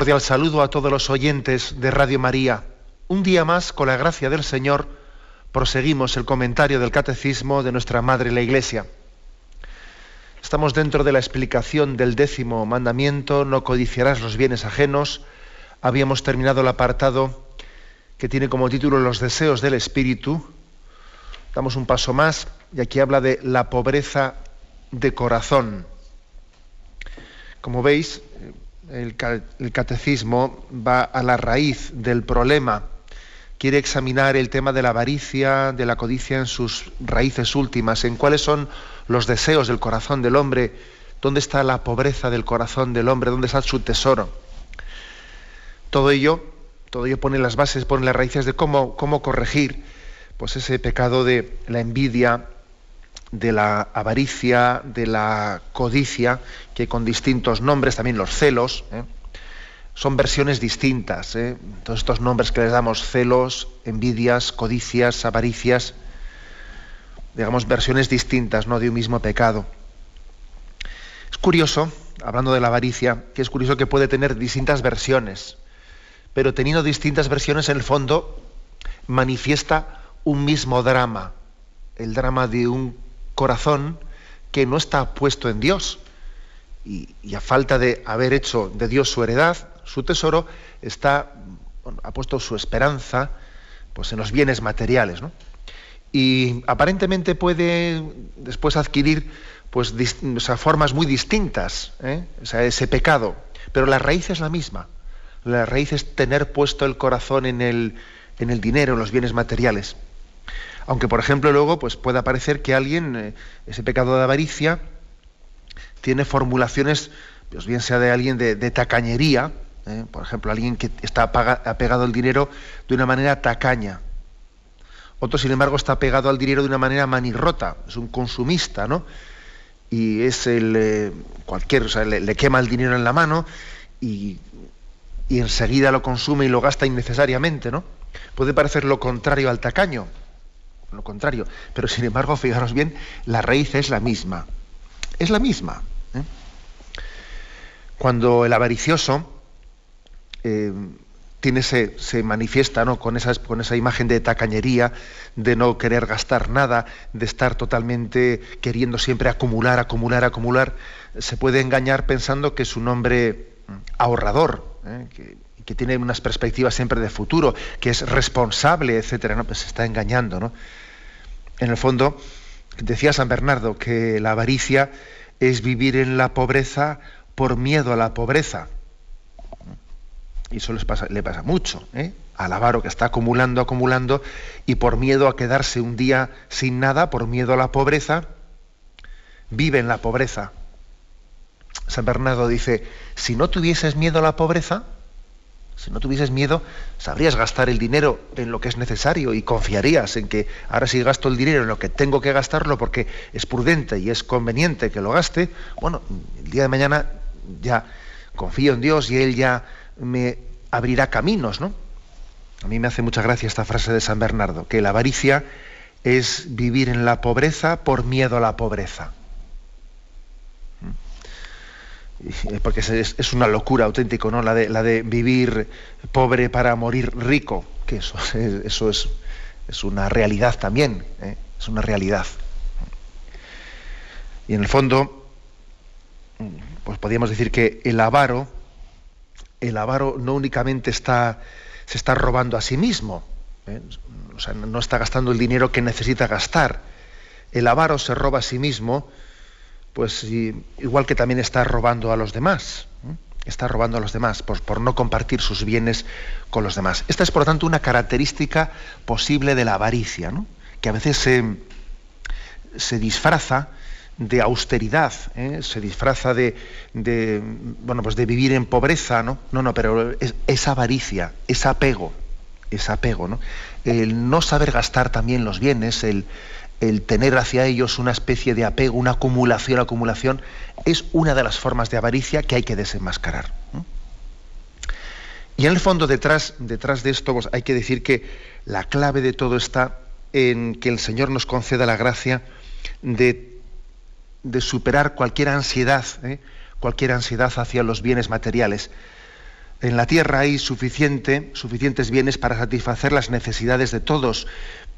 Cordial saludo a todos los oyentes de Radio María. Un día más, con la gracia del Señor, proseguimos el comentario del Catecismo de nuestra Madre la Iglesia. Estamos dentro de la explicación del décimo mandamiento, no codiciarás los bienes ajenos. Habíamos terminado el apartado que tiene como título Los deseos del Espíritu. Damos un paso más y aquí habla de la pobreza de corazón. Como veis, el, catecismo va a la raíz del problema. Quiere examinar el tema de la avaricia, de la codicia en sus raíces últimas, en cuáles son los deseos del corazón del hombre, dónde está la pobreza del corazón del hombre, dónde está su tesoro. Todo ello, todo ello pone las bases, pone las raíces de cómo, cómo corregir pues ese pecado de la envidia, de la avaricia, de la codicia, que con distintos nombres, también los celos, ¿eh? son versiones distintas. ¿eh? Todos estos nombres que les damos, celos, envidias, codicias, avaricias, digamos, versiones distintas ¿no? de un mismo pecado. Es curioso, hablando de la avaricia, que es curioso que puede tener distintas versiones, pero teniendo distintas versiones, en el fondo, manifiesta un mismo drama, el drama de un corazón que no está puesto en Dios. Y, a falta de haber hecho de Dios su heredad, su tesoro, está, ha puesto su esperanza pues, en los bienes materiales. Y aparentemente puede después adquirir pues, formas muy distintas, ¿eh? ese pecado, pero la raíz es la misma. La raíz es tener puesto el corazón en el, en el dinero, en los bienes materiales. Aunque, por ejemplo, luego pues, puede parecer que alguien, eh, ese pecado de avaricia, tiene formulaciones, pues bien sea de alguien de, tacañería, ¿eh? por ejemplo, alguien que está apegado al dinero de una manera tacaña. Otro, sin embargo, está apegado al dinero de una manera manirrota, es un consumista, ¿no? Y es el eh, cualquier, o sea, le, quema el dinero en la mano y, y enseguida lo consume y lo gasta innecesariamente, ¿no? Puede parecer lo contrario al tacaño, lo contrario. Pero sin embargo, fijaros bien, la raíz es la misma. Es la misma. ¿eh? Cuando el avaricioso eh, tiene se, manifiesta ¿no? con, esas, con esa imagen de tacañería, de no querer gastar nada, de estar totalmente queriendo siempre acumular, acumular, acumular, se puede engañar pensando que es un hombre ahorrador, ¿eh? Que tiene unas perspectivas siempre de futuro, que es responsable, etcétera, ¿no? Pues se está engañando, ¿no? En el fondo, decía San Bernardo que la avaricia es vivir en la pobreza por miedo a la pobreza. Y eso le pasa mucho, ¿eh? al avaro que está acumulando, acumulando, y por miedo a quedarse un día sin nada, por miedo a la pobreza, vive en la pobreza. San Bernardo dice, si no tuvieses miedo a la pobreza, si no tuvieses miedo, sabrías gastar el dinero en lo que es necesario y confiarías en que ahora si gasto el dinero en lo que tengo que gastarlo porque es prudente y es conveniente que lo gaste, bueno, el día de mañana ya confío en Dios y Él ya me abrirá caminos, ¿no? A mí me hace mucha gracia esta frase de San Bernardo, que la avaricia es vivir en la pobreza por miedo a la pobreza. Porque es, una locura auténtico, ¿no? La de, la de vivir pobre para morir rico, que eso, eso es, es una realidad también, ¿eh? es una realidad. Y en el fondo, pues podríamos decir que el avaro, el avaro no únicamente está, se está robando a sí mismo, ¿eh? o sea, no está gastando el dinero que necesita gastar. El avaro se roba a sí mismo pues igual que también está robando a los demás, está robando a los demás por, no compartir sus bienes con los demás. Esta es, por lo tanto, una característica posible de la avaricia, que a veces se, se disfraza de austeridad, ¿eh? se disfraza de, bueno, pues de vivir en pobreza, ¿no? No, no, pero es, avaricia, es apego, es apego, ¿no? El no saber gastar también los bienes, el, el tener hacia ellos una especie de apego, una acumulación, acumulación, es una de las formas de avaricia que hay que desenmascarar. Y en el fondo, detrás, detrás de esto, pues, hay que decir que la clave de todo está en que el Señor nos conceda la gracia de de superar cualquier ansiedad, ¿eh? cualquier ansiedad hacia los bienes materiales. En la tierra hay suficiente, suficientes bienes para satisfacer las necesidades de todos,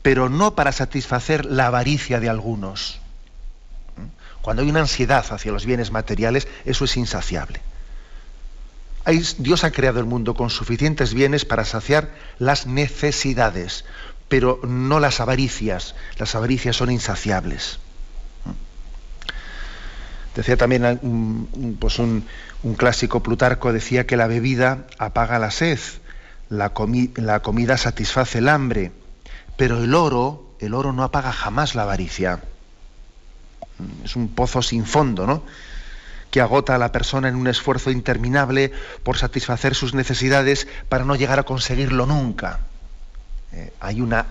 pero no para satisfacer la avaricia de algunos. Cuando hay una ansiedad hacia los bienes materiales, eso es insaciable. Dios ha creado el mundo con suficientes bienes para saciar las necesidades, pero no las avaricias. Las avaricias son insaciables. Decía también un, pues un, clásico Plutarco, decía que la bebida apaga la sed, la comida satisface el hambre, pero el oro, el oro no apaga jamás la avaricia. Es un pozo sin fondo, ¿no? que agota a la persona en un esfuerzo interminable por satisfacer sus necesidades para no llegar a conseguirlo nunca. Eh, hay una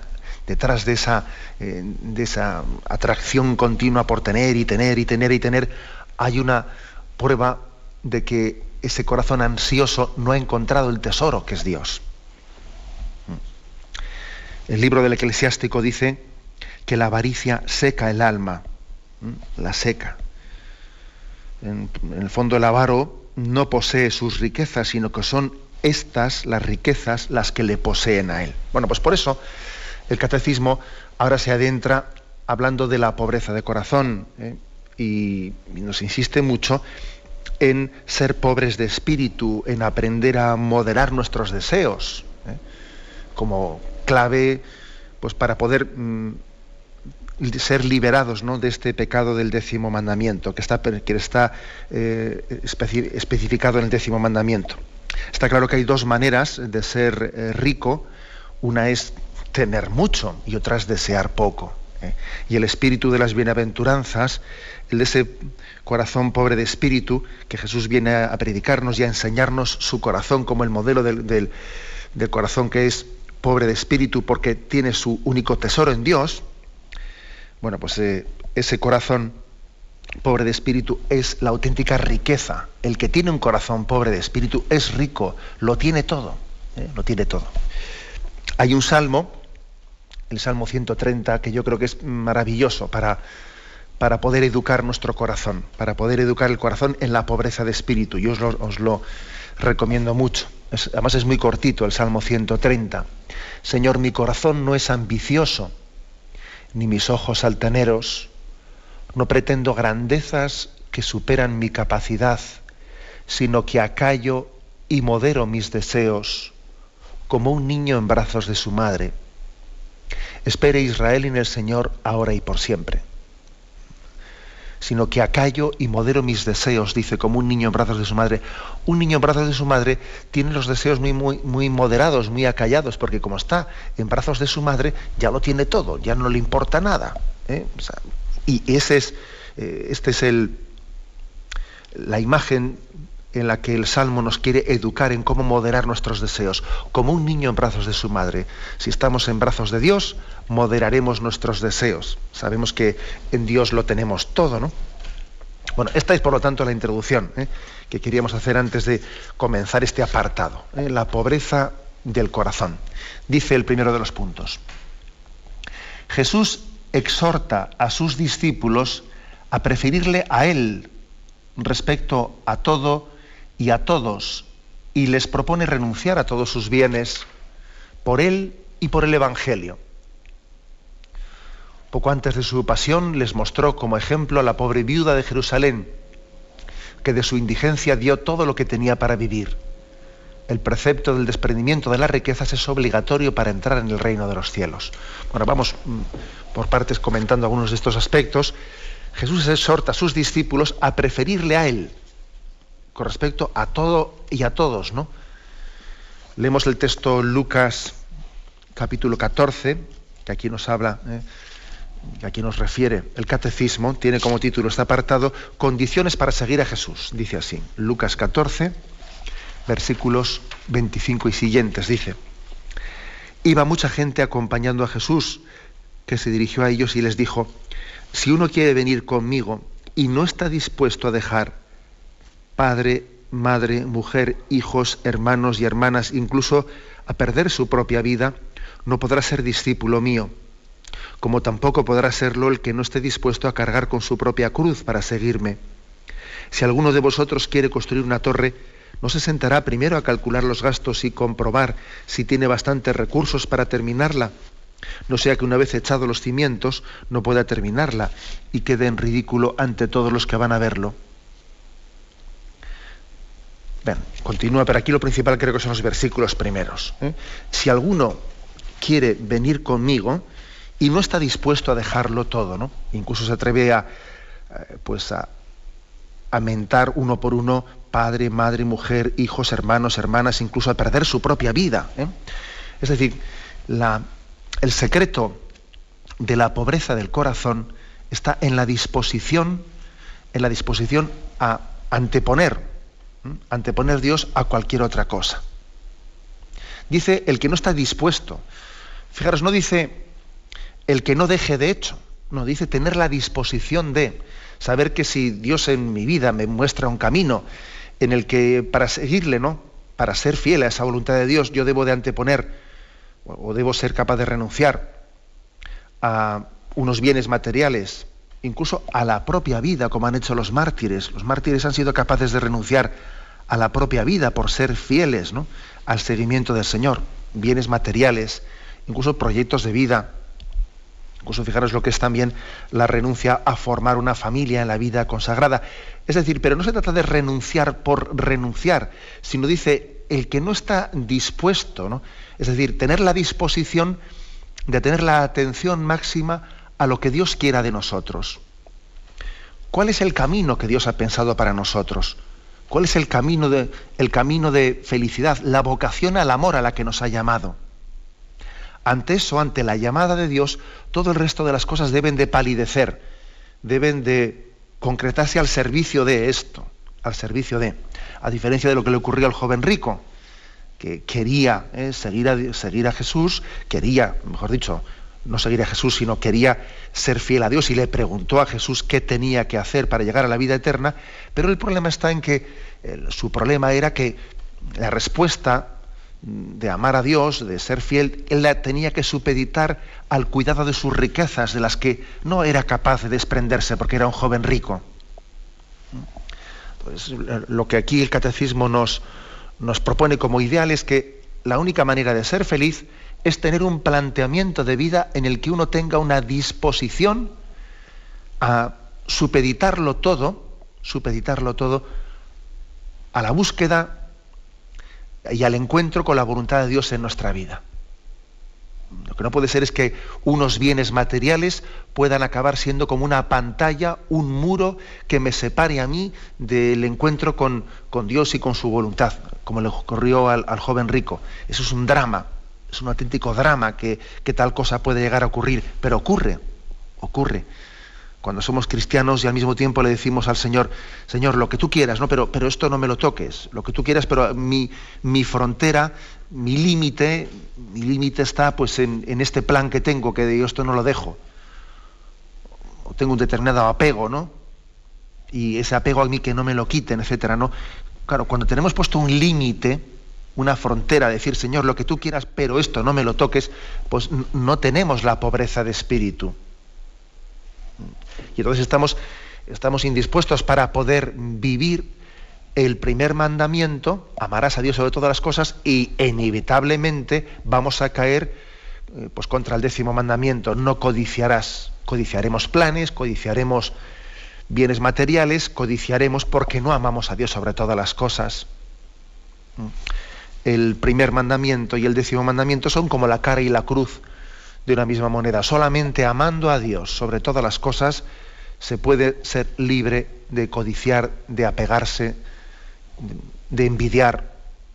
detrás de esa, eh, de esa atracción continua por tener y tener y tener y tener, hay una prueba de que ese corazón ansioso no ha encontrado el tesoro que es Dios. El libro del eclesiástico dice que la avaricia seca el alma, la seca. En, el fondo el avaro no posee sus riquezas, sino que son estas, las riquezas, las que le poseen a él. Bueno, pues por eso el catecismo ahora se adentra hablando de la pobreza de corazón ¿eh? y, nos insiste mucho en ser pobres de espíritu, en aprender a moderar nuestros deseos, ¿eh? como clave pues, para poder mm, ser liberados ¿no? de este pecado del décimo mandamiento, que está, que está eh, especificado en el décimo mandamiento. Está claro que hay dos maneras de ser rico. Una es tener mucho y otras desear poco. ¿eh? Y el espíritu de las bienaventuranzas, el de ese corazón pobre de espíritu, que Jesús viene a, predicarnos y a enseñarnos su corazón como el modelo del, corazón que es pobre de espíritu porque tiene su único tesoro en Dios, bueno, pues eh, ese corazón pobre de espíritu es la auténtica riqueza. El que tiene un corazón pobre de espíritu es rico, lo tiene todo, ¿eh? lo tiene todo. Hay un salmo el Salmo 130, que yo creo que es maravilloso para, para poder educar nuestro corazón, para poder educar el corazón en la pobreza de espíritu. Yo os lo, recomiendo mucho. además es muy cortito el Salmo 130. Señor, mi corazón no es ambicioso, ni mis ojos altaneros. No pretendo grandezas que superan mi capacidad, sino que acallo y modero mis deseos, como un niño en brazos de su madre. Espere Israel en el Señor ahora y por siempre. Sino que acallo y modero mis deseos, dice, como un niño en brazos de su madre. Un niño en brazos de su madre tiene los deseos muy, muy, muy moderados, muy acallados, porque como está en brazos de su madre, ya lo tiene todo, ya no le importa nada. ¿eh? y ese es, eh, este es el, la imagen en la que el Salmo nos quiere educar en cómo moderar nuestros deseos, como un niño en brazos de su madre. Si estamos en brazos de Dios, moderaremos nuestros deseos. Sabemos que en Dios lo tenemos todo, ¿no? Bueno, esta es por lo tanto la introducción ¿eh? que queríamos hacer antes de comenzar este apartado, ¿eh? la pobreza del corazón. Dice el primero de los puntos. Jesús exhorta a sus discípulos a preferirle a Él respecto a todo y a todos y les propone renunciar a todos sus bienes por él y por el Evangelio. Poco antes de su pasión les mostró como ejemplo a la pobre viuda de Jerusalén, que de su indigencia dio todo lo que tenía para vivir. El precepto del desprendimiento de las riquezas es obligatorio para entrar en el reino de los cielos. Bueno, vamos mm, por partes comentando algunos de estos aspectos. Jesús exhorta a sus discípulos a preferirle a Él con respecto a todo y a todos, ¿no? Leemos el texto Lucas capítulo 14, que aquí nos habla ¿eh? a quien nos refiere el catecismo, tiene como título este apartado Condiciones para seguir a Jesús. Dice así, Lucas 14, versículos 25 y siguientes. Dice, iba mucha gente acompañando a Jesús, que se dirigió a ellos y les dijo, si uno quiere venir conmigo y no está dispuesto a dejar padre, madre, mujer, hijos, hermanos y hermanas, incluso a perder su propia vida, no podrá ser discípulo mío como tampoco podrá serlo el que no esté dispuesto a cargar con su propia cruz para seguirme. Si alguno de vosotros quiere construir una torre, ¿no se sentará primero a calcular los gastos y comprobar si tiene bastantes recursos para terminarla? No sea que una vez echados los cimientos no pueda terminarla y quede en ridículo ante todos los que van a verlo. Bien, continúa, pero aquí lo principal creo que son los versículos primeros. ¿eh? Si alguno quiere venir conmigo, y no está dispuesto a dejarlo todo, ¿no? Incluso se atreve a, eh, pues a, mentar uno por uno padre, madre, mujer, hijos, hermanos, hermanas, incluso a perder su propia vida. ¿eh? Es decir, el secreto de la pobreza del corazón está en la disposición, en la disposición a anteponer. Anteponer Dios a cualquier otra cosa. Dice el que no está dispuesto. Fijaros, no dice el que no deje de hecho, no, dice tener la disposición de saber que si Dios en mi vida me muestra un camino en el que para seguirle, ¿no? Para ser fiel a esa voluntad de Dios, yo debo de anteponer o debo ser capaz de renunciar a unos bienes materiales, incluso a la propia vida, como han hecho los mártires. Los mártires han sido capaces de renunciar a la propia vida por ser fieles ¿no? al seguimiento del Señor. Bienes materiales, incluso proyectos de vida, Incluso fijaros lo que es también la renuncia a formar una familia en la vida consagrada. Es decir, pero no se trata de renunciar por renunciar, sino dice el que no está dispuesto, ¿no? es decir, tener la disposición de tener la atención máxima a lo que Dios quiera de nosotros. ¿Cuál es el camino que Dios ha pensado para nosotros? ¿Cuál es el camino de, el camino de felicidad, la vocación al amor a la que nos ha llamado? Ante eso, ante la llamada de Dios, todo el resto de las cosas deben de palidecer, deben de concretarse al servicio de esto, al servicio de, a diferencia de lo que le ocurrió al joven rico, que quería eh, seguir, a, seguir a Jesús, quería, mejor dicho, no seguir a Jesús, sino quería ser fiel a Dios y le preguntó a Jesús qué tenía que hacer para llegar a la vida eterna, pero el problema está en que su problema era que la respuesta de amar a Dios, de ser fiel, él la tenía que supeditar al cuidado de sus riquezas, de las que no era capaz de desprenderse porque era un joven rico. Pues, lo que aquí el catecismo nos, nos propone como ideal es que la única manera de ser feliz es tener un planteamiento de vida en el que uno tenga una disposición a supeditarlo todo, supeditarlo todo a la búsqueda y al encuentro con la voluntad de Dios en nuestra vida. Lo que no puede ser es que unos bienes materiales puedan acabar siendo como una pantalla, un muro que me separe a mí del encuentro con, Dios y con su voluntad, como le ocurrió al, joven rico. Eso es un drama, es un auténtico drama que, tal cosa puede llegar a ocurrir, pero ocurre, ocurre cuando somos cristianos y al mismo tiempo le decimos al Señor, Señor, lo que tú quieras, ¿no? pero, pero esto no me lo toques, lo que tú quieras, pero mi, mi frontera, mi límite, mi límite está pues en, este plan que tengo, que yo esto no lo dejo. Tengo un determinado apego, ¿no? Y ese apego a mí que no me lo quiten, etcétera, ¿no? Claro, cuando tenemos puesto un límite, una frontera, decir, Señor, lo que tú quieras, pero esto no me lo toques, pues no tenemos la pobreza de espíritu. Y entonces estamos, estamos indispuestos para poder vivir el primer mandamiento, amarás a Dios sobre todas las cosas, y inevitablemente vamos a caer eh, pues contra el décimo mandamiento, no codiciarás. Codiciaremos planes, codiciaremos bienes materiales, codiciaremos porque no amamos a Dios sobre todas las cosas. El primer mandamiento y el décimo mandamiento son como la cara y la cruz de una misma moneda. Solamente amando a Dios sobre todas las cosas se puede ser libre de codiciar, de apegarse, de envidiar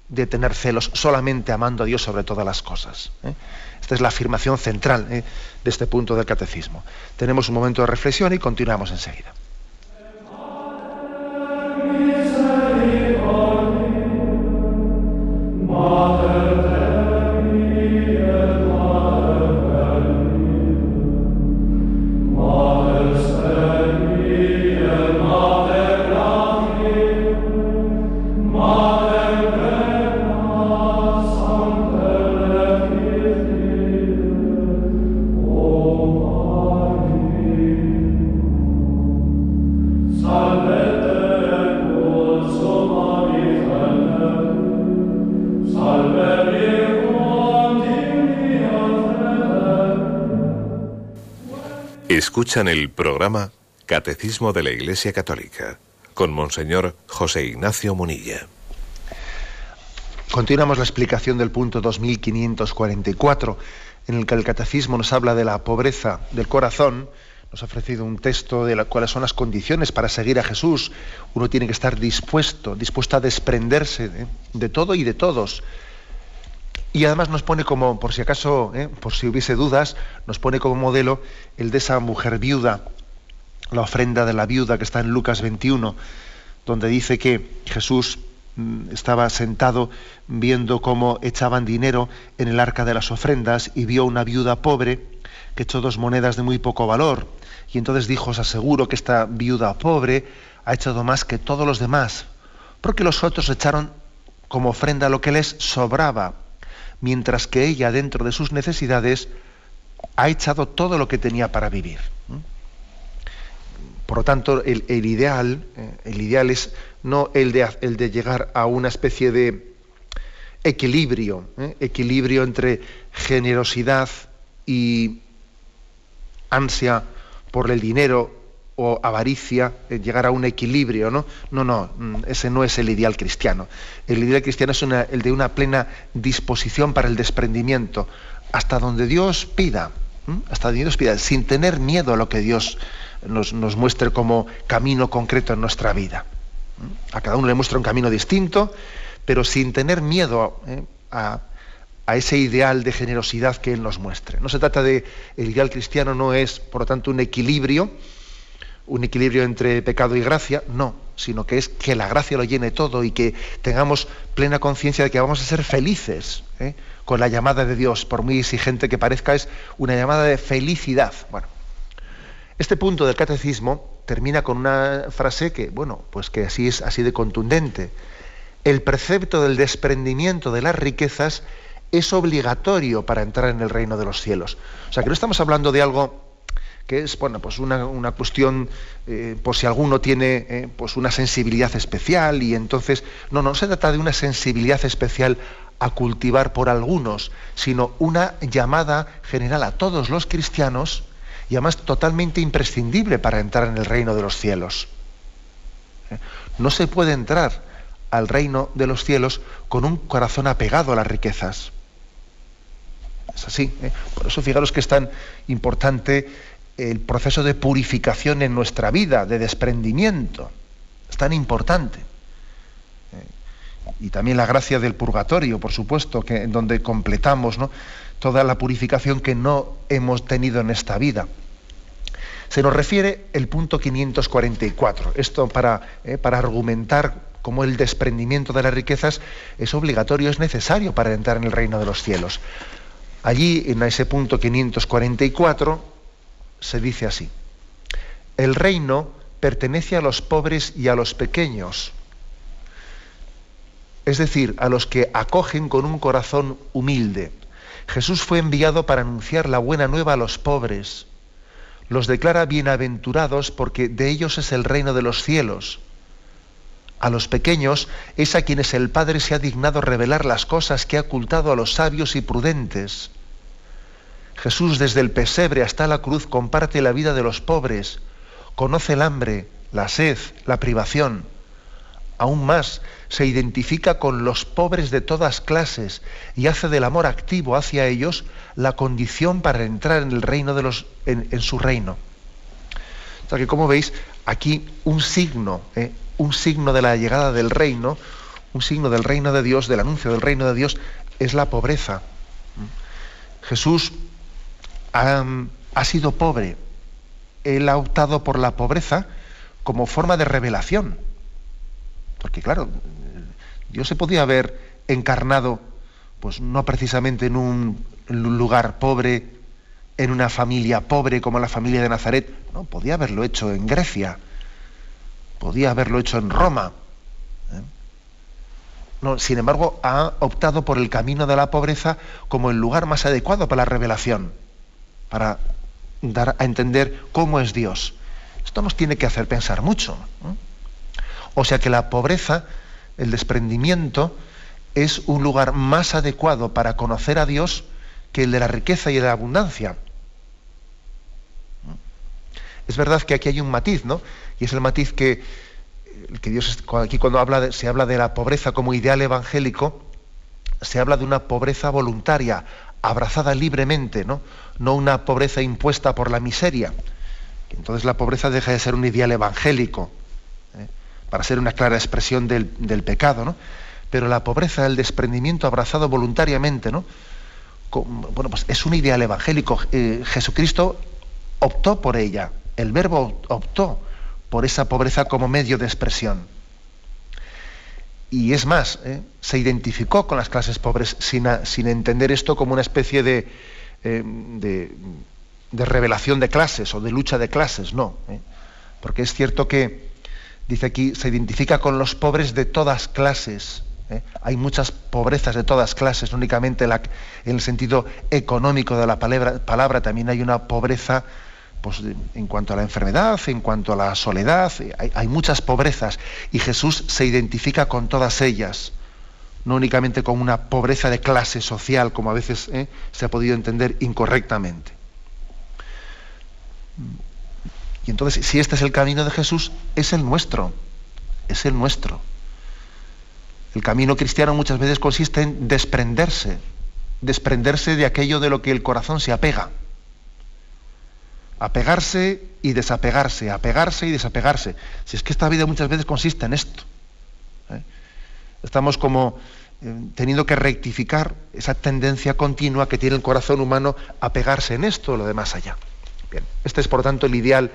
de tener celos, solamente amando a Dios sobre todas las cosas. ¿eh? Esta es la afirmación central ¿eh? de este punto del catecismo. Tenemos un momento de reflexión y continuamos enseguida. Father. Escuchan el programa Catecismo de la Iglesia Católica con Monseñor José Ignacio Munilla. Continuamos la explicación del punto 2544, en el que el Catecismo nos habla de la pobreza del corazón. Nos ha ofrecido un texto de cuáles son las condiciones para seguir a Jesús. Uno tiene que estar dispuesto, dispuesto a desprenderse de todo y de todos y además nos pone como, por si acaso, ¿eh? por si hubiese dudas, nos pone como modelo el de esa mujer viuda, la ofrenda de la viuda que está en Lucas 21, donde dice que Jesús mm, estaba sentado viendo cómo echaban dinero en el arca de las ofrendas y vio una viuda pobre que echó dos monedas de muy poco valor. Y entonces dijo, os aseguro que esta viuda pobre ha echado más que todos los demás, porque los otros echaron como ofrenda lo que les sobraba mientras que ella, dentro de sus necesidades, ha echado todo lo que tenía para vivir. Por lo tanto, el, ideal, eh, el ideal es no el de, el de, llegar a una especie de equilibrio, equilibrio entre generosidad y ansia por el dinero o avaricia, eh, llegar a un equilibrio, ¿no? No, no, mm, ese no es el ideal cristiano. El ideal cristiano es el de una plena disposición para el desprendimiento, hasta donde Dios pida, hasta donde Dios pida, sin tener miedo a lo que Dios nos, muestre como camino concreto en nuestra vida. A cada uno le muestra un camino distinto, pero sin tener miedo ¿eh? a, a ese ideal de generosidad que Él nos muestre. No se trata de, el ideal cristiano no es, por lo tanto, un equilibrio, un equilibrio entre pecado y gracia, no, sino que es que la gracia lo llene todo y que tengamos plena conciencia de que vamos a ser felices ¿eh? con la llamada de Dios, por muy exigente que parezca, es una llamada de felicidad. Bueno, este punto del catecismo termina con una frase que, bueno, pues que así es así de contundente. El precepto del desprendimiento de las riquezas es obligatorio para entrar en el reino de los cielos. O sea, que no estamos hablando de algo que es bueno, pues una, cuestión, eh, por si alguno tiene eh, pues una sensibilidad especial y entonces, no, no se trata de una sensibilidad especial a cultivar por algunos, sino una llamada general a todos los cristianos y además totalmente imprescindible para entrar en el reino de los cielos. ¿Eh? No se puede entrar al reino de los cielos con un corazón apegado a las riquezas. Es así. Por eso fijaros que es tan importante el proceso de purificación en nuestra vida, de desprendimiento. Es tan importante. Eh, y también la gracia del purgatorio, por supuesto, que, en donde completamos toda la purificación que no hemos tenido en esta vida. Se nos refiere el punto 544. Esto para, eh, para argumentar cómo el desprendimiento de las riquezas es obligatorio, es necesario para entrar en el reino de los cielos. Allí, en ese punto 544, se dice así, el reino pertenece a los pobres y a los pequeños, es decir, a los que acogen con un corazón humilde. Jesús fue enviado para anunciar la buena nueva a los pobres. Los declara bienaventurados porque de ellos es el reino de los cielos. A los pequeños es a quienes el Padre se ha dignado revelar las cosas que ha ocultado a los sabios y prudentes. Jesús desde el pesebre hasta la cruz comparte la vida de los pobres, conoce el hambre, la sed, la privación. Aún más, se identifica con los pobres de todas clases y hace del amor activo hacia ellos la condición para entrar en el reino de los, en, su reino. O sea que como veis, aquí un signo, ¿eh? un signo de la llegada del reino, un signo del reino de Dios, del anuncio del reino de Dios, es la pobreza. Jesús ha, sido pobre. Él ha optado por la pobreza como forma de revelación. Porque claro, Dios se podía haber encarnado, pues no precisamente en un lugar pobre, en una familia pobre como la familia de Nazaret, no, podía haberlo hecho en Grecia, podía haberlo hecho en Roma. ¿eh? No, sin embargo, ha optado por el camino de la pobreza como el lugar más adecuado para la revelación, para dar a entender cómo es Dios. Esto nos tiene que hacer pensar mucho. O sea que la pobreza, el desprendimiento, es un lugar más adecuado para conocer a Dios que el de la riqueza y de la abundancia. Es verdad que aquí hay un matiz, ¿no? Y es el matiz que, Dios, aquí cuando se habla de la pobreza como ideal evangélico, se habla de una pobreza voluntaria, abrazada libremente, ¿no? No una pobreza impuesta por la miseria. Entonces la pobreza deja de ser un ideal evangélico, ¿eh? para ser una clara expresión del, pecado, ¿no? Pero la pobreza, el desprendimiento abrazado voluntariamente, ¿no? bueno, pues es un ideal evangélico. Eh, Jesucristo optó por ella el verbo optó por esa pobreza como medio de expresión. Y es más, ¿eh? se identificó con las clases pobres sin, entender esto como una especie de, eh, de, revelación de clases o de lucha de clases, no. ¿eh? Porque es cierto que, dice aquí, se identifica con los pobres de todas clases. Hay muchas pobrezas de todas clases, no únicamente en el sentido económico de la palabra, palabra también hay una pobreza pues, en cuanto a la enfermedad, en cuanto a la soledad, hay, muchas pobrezas y Jesús se identifica con todas ellas, no únicamente con una pobreza de clase social, como a veces ¿eh? se ha podido entender incorrectamente. Y entonces, si este es el camino de Jesús, es el nuestro, es el nuestro. El camino cristiano muchas veces consiste en desprenderse, desprenderse de aquello de lo que el corazón se apega apegarse y desapegarse, apegarse y desapegarse. Si es que esta vida muchas veces consiste en esto. Estamos como eh, teniendo que rectificar esa tendencia continua que tiene el corazón humano a pegarse en esto lo demás allá. Bien, este es por tanto el ideal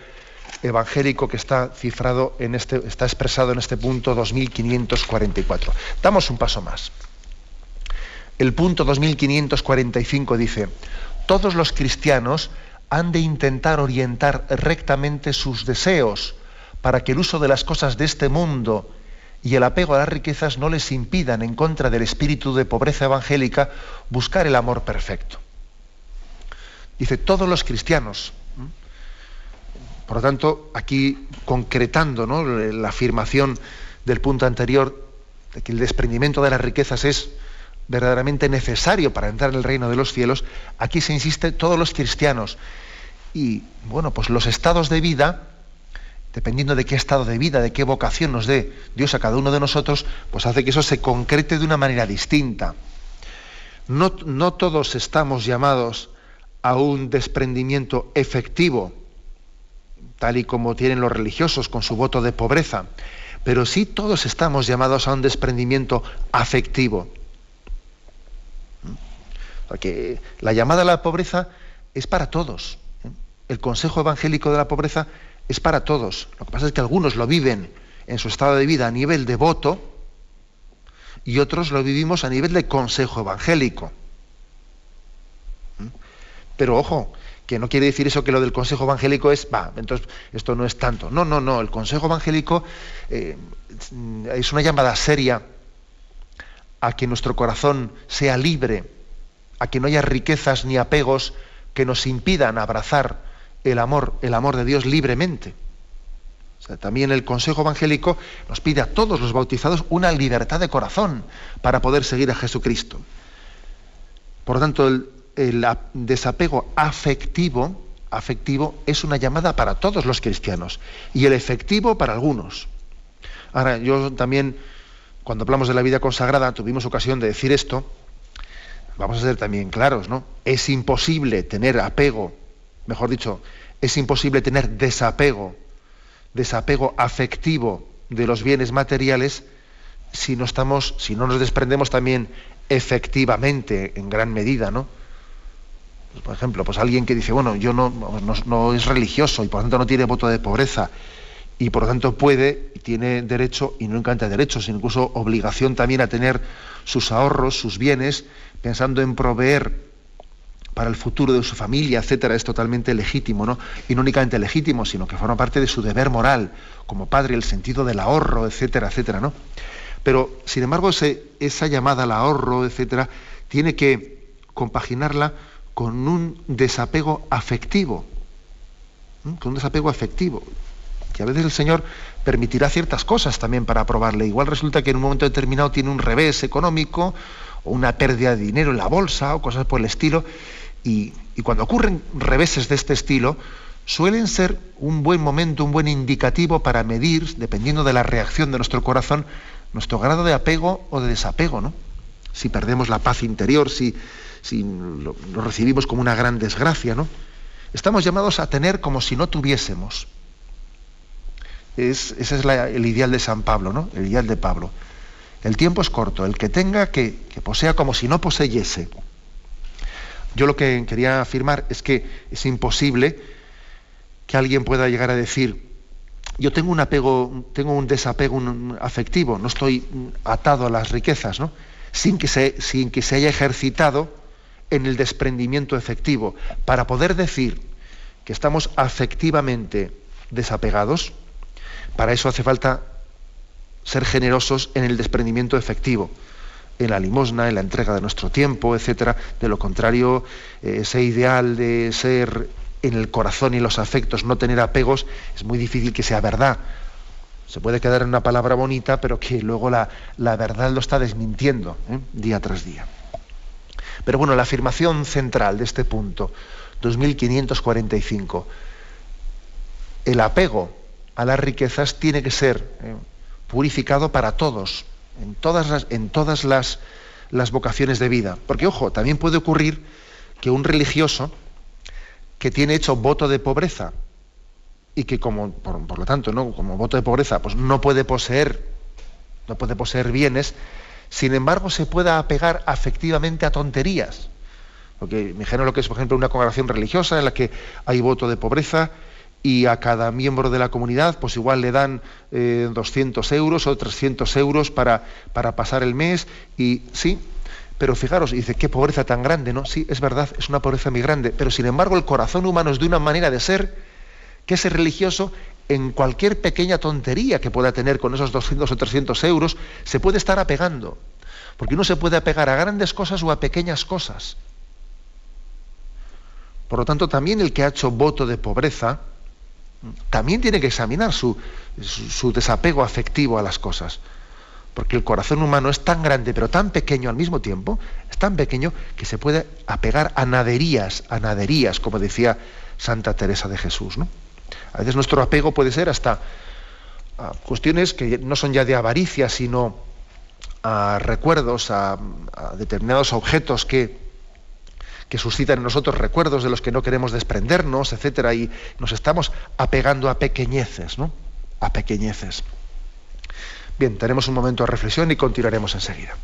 evangélico que está cifrado en este, está expresado en este punto 2544. Damos un paso más. El punto 2545 dice, todos los cristianos han de intentar orientar rectamente sus deseos para que el uso de las cosas de este mundo y el apego a las riquezas no les impidan, en contra del espíritu de pobreza evangélica, buscar el amor perfecto. Dice, todos los cristianos. Por lo tanto, aquí concretando la afirmación del punto anterior de que el desprendimiento de las riquezas es verdaderamente necesario para entrar en el reino de los cielos, aquí se insiste todos los cristianos. Y bueno, pues los estados de vida, dependiendo de qué estado de vida, de qué vocación nos dé Dios a cada uno de nosotros, pues hace que eso se concrete de una manera distinta. No, todos estamos llamados a un desprendimiento efectivo, tal y como tienen los religiosos con su voto de pobreza, pero sí todos estamos llamados a un desprendimiento afectivo. Porque la llamada a la pobreza es para todos. ¿eh? El consejo evangélico de la pobreza es para todos. Lo que pasa es que algunos lo viven en su estado de vida a nivel de voto y otros lo vivimos a nivel de consejo evangélico. ¿Mm? Pero ojo, que no quiere decir eso que lo del consejo evangélico es, va, entonces esto no es tanto. No, no, no, el consejo evangélico eh, es una llamada seria a que nuestro corazón sea libre a que no haya riquezas ni apegos que nos impidan abrazar el amor, el amor de Dios libremente. también el Consejo Evangélico nos pide a todos los bautizados una libertad de corazón para poder seguir a Jesucristo. Por lo tanto, el, el desapego afectivo, afectivo es una llamada para todos los cristianos y el efectivo para algunos. Ahora, yo también, cuando hablamos de la vida consagrada, tuvimos ocasión de decir esto, vamos a ser también claros, ¿no? Es imposible tener apego, mejor dicho, es imposible tener desapego, desapego afectivo de los bienes materiales si no estamos, si no nos desprendemos también efectivamente, en gran medida, ¿no? Pues, por ejemplo, pues alguien que dice, bueno, yo no, es religioso y por lo tanto no tiene voto de pobreza y por lo tanto puede tiene derecho, y no encanta derechos, sino incluso obligación también a tener sus ahorros, sus bienes, pensando en proveer para el futuro de su familia, etcétera, es totalmente legítimo, ¿no? Y no únicamente legítimo, sino que forma parte de su deber moral como padre, el sentido del ahorro, etcétera, etcétera, ¿no? Pero, sin embargo, esa llamada al ahorro, etcétera, tiene que compaginarla con un desapego afectivo, con un desapego afectivo. Que a veces el Señor permitirá ciertas cosas también para aprobarle. Igual resulta que en un momento determinado tiene un revés económico o una pérdida de dinero en la bolsa o cosas por el estilo y, cuando ocurren reveses de este estilo, suelen ser un buen momento, un buen indicativo para medir, dependiendo de la reacción de nuestro corazón, nuestro grado de apego o de desapego, ¿no? Si perdemos la paz interior, si, si lo, recibimos como una gran desgracia, ¿no? Estamos llamados a tener como si no tuviésemos. ese es el ideal de San Pablo, ¿no? El ideal de Pablo. El tiempo es corto, el que tenga que posea como si no poseyese. Yo lo que quería afirmar es que es imposible que alguien pueda llegar a decir, yo tengo un apego, tengo un desapego afectivo, no estoy atado a las riquezas, ¿no? sin, que sin que se haya ejercitado en el desprendimiento efectivo. Para poder decir que estamos afectivamente desapegados, para eso hace falta ser generosos en el desprendimiento efectivo en la limosna, en la entrega de nuestro tiempo, etcétera. De lo contrario, eh, ese ideal de ser en el corazón y los afectos, no tener apegos, es muy difícil que sea verdad. Se puede quedar en una palabra bonita, pero que luego la, verdad lo está desmintiendo ¿eh? día tras día. Pero bueno, la afirmación central de este punto, 2545, el apego a las riquezas tiene que ser ¿eh? purificado para todos, en todas las, en todas las, las vocaciones de vida. Porque, ojo, también puede ocurrir que un religioso que tiene hecho voto de pobreza y que como por, lo tanto no como voto de pobreza pues no puede poseer no puede poseer bienes sin embargo se pueda apegar afectivamente a tonterías porque imagino lo que es por ejemplo una congregación religiosa en la que hay voto de pobreza y a cada miembro de la comunidad pues igual le dan 200 eh, euros o 300 euros para, para pasar el mes y sí, pero fijaros, dice, qué pobreza tan grande, ¿no? Sí, es verdad, es una pobreza muy grande, pero sin embargo el corazón humano es de una manera de ser que ese religioso en cualquier pequeña tontería que pueda tener con esos 200 o 300 euros, se puede estar apegando. Porque uno se puede apegar a grandes cosas o a pequeñas cosas. Por lo tanto, también el que ha hecho voto de pobreza, también tiene que examinar su, desapego afectivo a las cosas. Porque el corazón humano es tan grande, pero tan pequeño al mismo tiempo, es tan pequeño que se puede apegar a naderías, a naderías, como decía Santa Teresa de Jesús. A veces nuestro apego puede ser hasta cuestiones que no son ya de avaricia, sino a recuerdos, a determinados objetos que, que suscitan en nosotros recuerdos de los que no queremos desprendernos, etcétera, y nos estamos apegando a pequeñeces, ¿no? A pequeñeces. Bien, tenemos un momento de reflexión y continuaremos enseguida.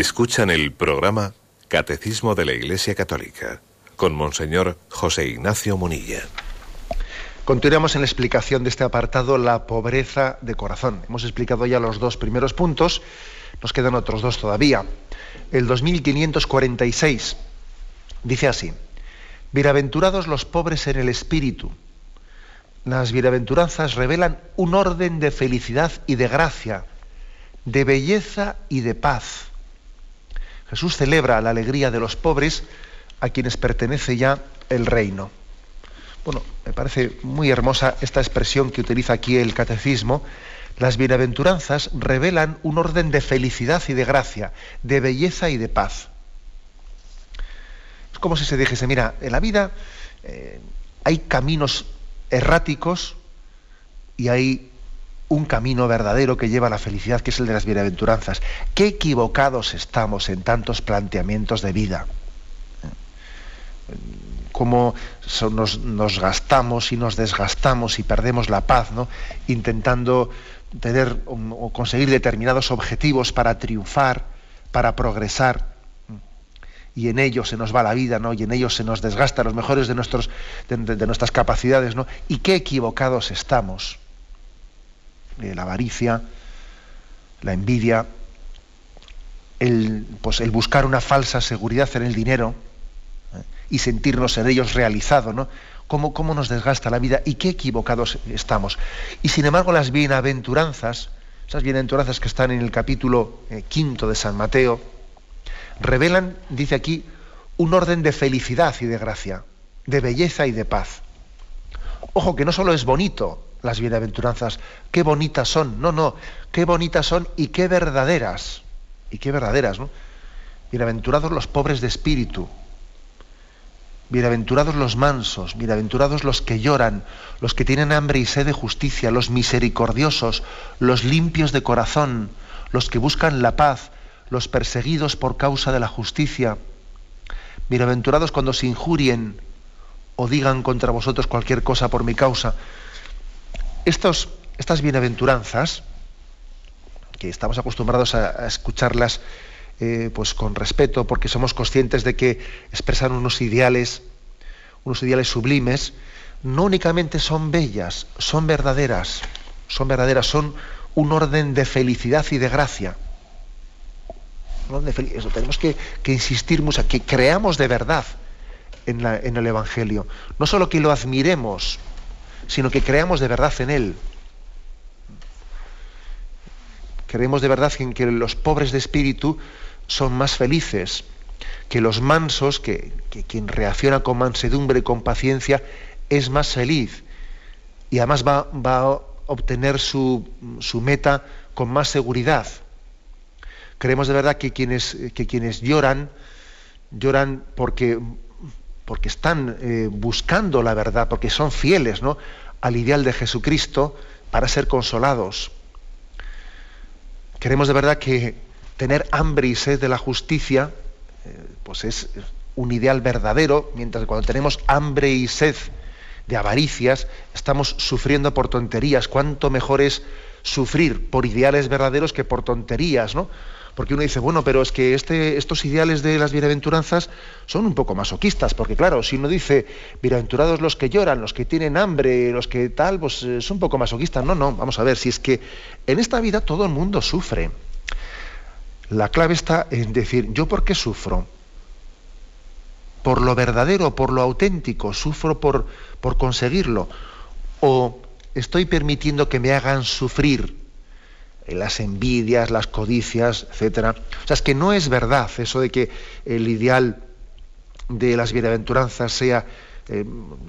Escuchan el programa Catecismo de la Iglesia Católica con Monseñor José Ignacio Munilla. Continuamos en la explicación de este apartado, la pobreza de corazón. Hemos explicado ya los dos primeros puntos, nos quedan otros dos todavía. El 2546 dice así, Bienaventurados los pobres en el espíritu, las bienaventuranzas revelan un orden de felicidad y de gracia, de belleza y de paz. Jesús celebra la alegría de los pobres a quienes pertenece ya el reino. Bueno, me parece muy hermosa esta expresión que utiliza aquí el catecismo. Las bienaventuranzas revelan un orden de felicidad y de gracia, de belleza y de paz. Es como si se dijese, mira, en la vida eh, hay caminos erráticos y hay un camino verdadero que lleva a la felicidad, que es el de las bienaventuranzas. Qué equivocados estamos en tantos planteamientos de vida. Cómo nos, gastamos y nos desgastamos y perdemos la paz, ¿no? intentando tener o conseguir determinados objetivos para triunfar, para progresar y en ello se nos va la vida, ¿no? Y en ello se nos desgasta los mejores de, nuestros, de, nuestras capacidades, ¿no? Y qué equivocados estamos. Eh, la avaricia, la envidia, el, pues, el buscar una falsa seguridad en el dinero ¿eh? y sentirnos en ellos realizados, ¿no? Cómo, cómo, nos desgasta la vida y qué equivocados estamos. Y sin embargo las bienaventuranzas, esas bienaventuranzas que están en el capítulo eh, quinto de San Mateo, revelan, dice aquí, un orden de felicidad y de gracia, de belleza y de paz. Ojo que no solo es bonito las bienaventuranzas, qué bonitas son, no, no, qué bonitas son y qué verdaderas, y qué verdaderas, ¿no? Bienaventurados los pobres de espíritu, bienaventurados los mansos, bienaventurados los que lloran, los que tienen hambre y sed de justicia, los misericordiosos, los limpios de corazón, los que buscan la paz, los perseguidos por causa de la justicia. Bienaventurados cuando se injurien o digan contra vosotros cualquier cosa por mi causa. Estas bienaventuranzas, que estamos acostumbrados a, escucharlas eh, pues con respeto, porque somos conscientes de que expresan unos ideales, unos ideales sublimes, no únicamente son bellas, son verdaderas, son verdaderas, son un orden de felicidad y de gracia. Tenemos que, insistir mucho, que creamos de verdad en, en, el Evangelio. No solo que lo admiremos, sino que creamos de verdad en Él. Creemos de verdad en que los pobres de espíritu son más felices, que los mansos, que, quien reacciona con mansedumbre y con paciencia, es más feliz. Y además va, va a obtener su, su meta con más seguridad. Creemos de verdad que quienes, que quienes lloran, lloran porque, porque están eh, buscando la verdad, porque son fieles ¿no? al ideal de Jesucristo para ser consolados. Queremos de verdad que tener hambre y sed de la justicia, eh, pues es un ideal verdadero, mientras que cuando tenemos hambre y sed de avaricias, estamos sufriendo por tonterías. Cuánto mejor es sufrir por ideales verdaderos que por tonterías, ¿no? Porque uno dice, bueno, pero es que este, estos ideales de las bienaventuranzas son un poco masoquistas, porque claro, si uno dice, bienaventurados los que lloran, los que tienen hambre, los que tal, pues es eh, un poco masoquistas. No, no, vamos a ver, si es que en esta vida todo el mundo sufre. La clave está en decir, ¿yo por qué sufro? ¿Por lo verdadero, por lo auténtico? ¿Sufro por, por conseguirlo? ¿O estoy permitiendo que me hagan sufrir las envidias, las codicias, etcétera. O sea, es que no es verdad eso de que el ideal de las bienaventuranzas sea eh,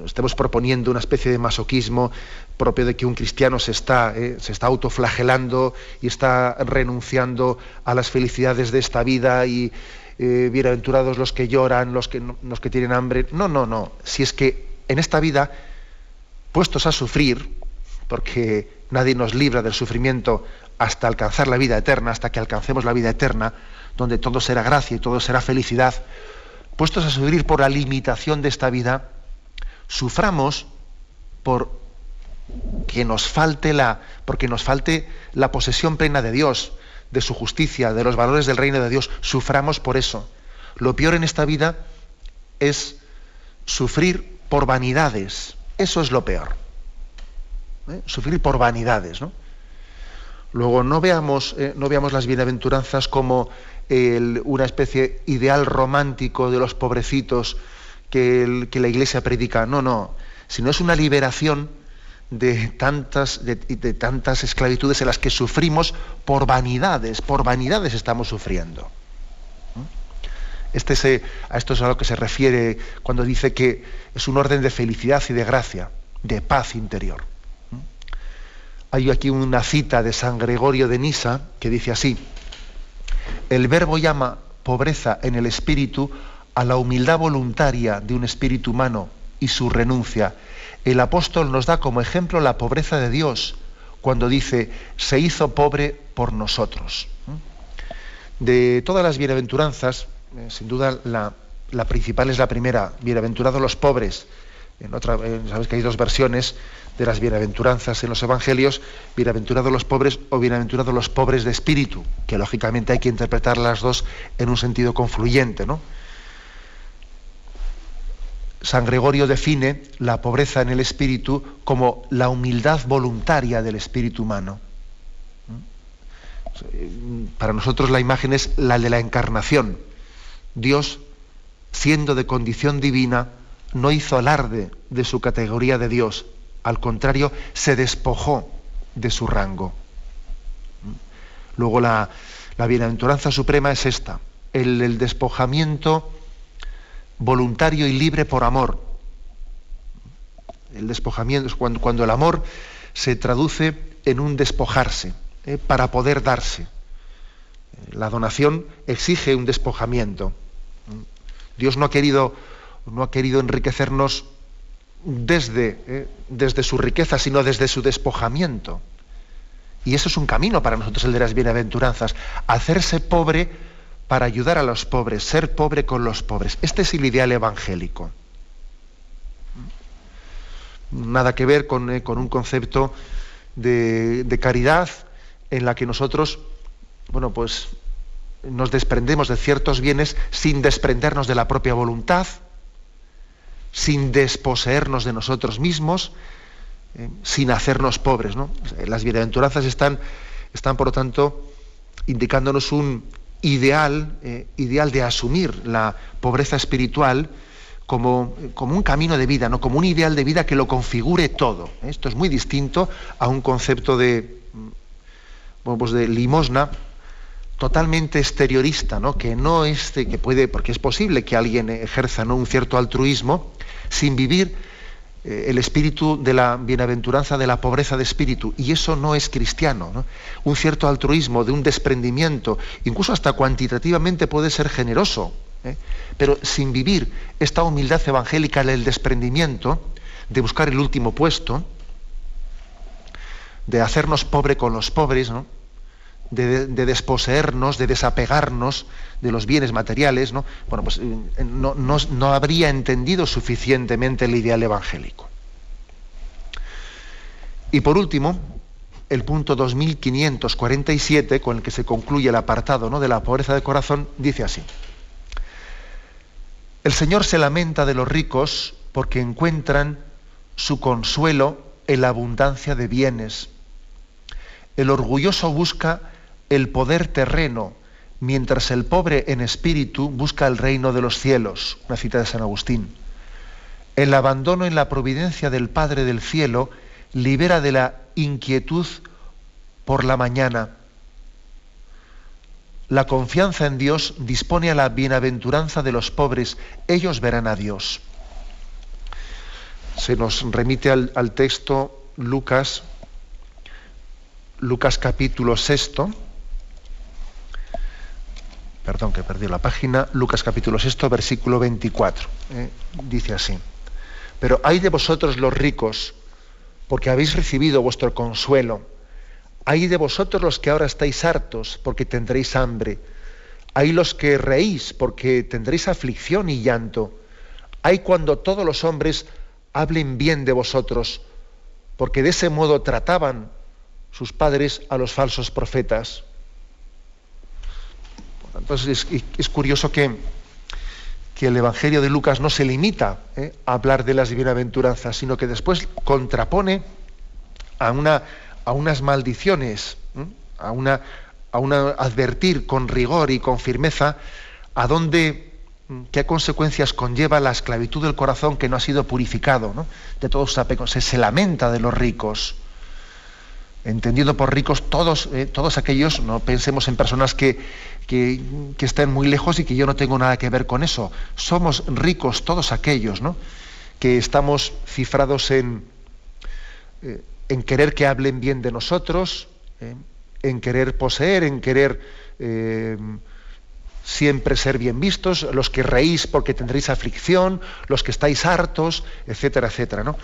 estemos proponiendo una especie de masoquismo propio de que un cristiano se está, eh, se está autoflagelando y está renunciando a las felicidades de esta vida y eh, bienaventurados los que lloran, los que, los que tienen hambre. No, no, no. Si es que en esta vida, puestos a sufrir, porque nadie nos libra del sufrimiento hasta alcanzar la vida eterna, hasta que alcancemos la vida eterna, donde todo será gracia y todo será felicidad, puestos a sufrir por la limitación de esta vida, suframos por que nos falte la, porque nos falte la posesión plena de Dios, de su justicia, de los valores del reino de Dios, suframos por eso. Lo peor en esta vida es sufrir por vanidades. Eso es lo peor. ¿Eh? Sufrir por vanidades, ¿no? Luego, no veamos, eh, no veamos las bienaventuranzas como una especie ideal romántico de los pobrecitos que, la Iglesia predica. No, no. Sino es una liberación de tantas, de, tantas esclavitudes en las que sufrimos por vanidades, por vanidades estamos sufriendo. Este a esto es a lo que se refiere cuando dice que es un orden de felicidad y de gracia, de paz interior. Hay aquí una cita de San Gregorio de Nisa que dice así, el verbo llama pobreza en el espíritu a la humildad voluntaria de un espíritu humano y su renuncia. El apóstol nos da como ejemplo la pobreza de Dios cuando dice, se hizo pobre por nosotros. De todas las bienaventuranzas, eh, sin duda la, principal es la primera, bienaventurados los pobres. En otra, sabes que hay dos versiones de las bienaventuranzas en los evangelios, bienaventurados los pobres o bienaventurados los pobres de espíritu, que lógicamente hay que interpretar las dos en un sentido confluyente, ¿no? San Gregorio define la pobreza en el espíritu como la humildad voluntaria del espíritu humano. Para nosotros la imagen es la de la encarnación. Dios, siendo de condición divina, no hizo alarde de su categoría de Dios, al contrario, se despojó de su rango. Luego la, bienaventuranza suprema es esta, el despojamiento voluntario y libre por amor. El despojamiento es cuando, cuando el amor se traduce en un despojarse, ¿eh? para poder darse. La donación exige un despojamiento. Dios no ha querido, no ha querido enriquecernos desde, ¿eh? desde su riqueza, sino desde su despojamiento. Y eso es un camino para nosotros, el de las bienaventuranzas. Hacerse pobre para ayudar a los pobres, ser pobre con los pobres. Este es el ideal evangélico. Nada que ver con, eh, un concepto de, caridad en la que nosotros, bueno, pues nos desprendemos de ciertos bienes sin desprendernos de la propia voluntad, sin desposeernos de nosotros mismos, eh, sin hacernos pobres. Las bienaventuranzas están, están, por lo tanto, indicándonos un, ideal, eh, ideal de asumir la pobreza espiritual como, como, un camino de vida, ¿no? como un ideal de vida que lo configure todo. Esto es muy distinto a un concepto de, pues de limosna totalmente exteriorista, ¿no? que no es que puede, porque es posible que alguien ejerza ¿no? un cierto altruismo sin vivir eh, el espíritu de la bienaventuranza de la pobreza de espíritu. Y eso no es cristiano. Un cierto altruismo, de un desprendimiento, incluso hasta cuantitativamente puede ser generoso, ¿eh? pero sin vivir esta humildad evangélica del desprendimiento, de buscar el último puesto, de hacernos pobre con los pobres, de, desposeernos, de desapegarnos de los bienes materiales, ¿no? bueno, pues eh, no, habría entendido suficientemente el ideal evangélico. Y por último, el punto 2547, con el que se concluye el apartado ¿no? de la pobreza de corazón, dice así. El Señor se lamenta de los ricos porque encuentran su consuelo en la abundancia de bienes. El orgulloso busca el poder terreno, mientras el pobre en espíritu busca el reino de los cielos. Una cita de San Agustín. El abandono en la providencia del Padre del cielo libera de la inquietud por la mañana. La confianza en Dios dispone a la bienaventuranza de los pobres. Ellos verán a Dios. Se nos remite al, texto Lucas, Lucas capítulo sexto perdón que perdí la página, Lucas capítulo 6, versículo 24. Eh, dice así, pero hay de vosotros los ricos, porque habéis recibido vuestro consuelo. Hay de vosotros los que ahora estáis hartos, porque tendréis hambre. Hay los que reís, porque tendréis aflicción y llanto. Hay cuando todos los hombres hablen bien de vosotros, porque de ese modo trataban sus padres a los falsos profetas. Entonces es, curioso que, el Evangelio de Lucas no se limita ¿eh? a hablar de las bienaventuranzas, sino que después contrapone a, una, a unas maldiciones, a, una, advertir con rigor y con firmeza a dónde, qué consecuencias conlleva la esclavitud del corazón que no ha sido purificado de todos sus. Se, lamenta de los ricos, entendiendo por ricos todos, eh, todos aquellos, no pensemos en personas que, que, estén muy lejos y que yo no tengo nada que ver con eso. Somos ricos todos aquellos, ¿no? que estamos cifrados en, eh, en querer que hablen bien de nosotros, eh, en querer poseer, en querer siempre ser bien vistos, los que reís porque tendréis aflicción, los que estáis hartos, etcétera, etcétera. ¿no?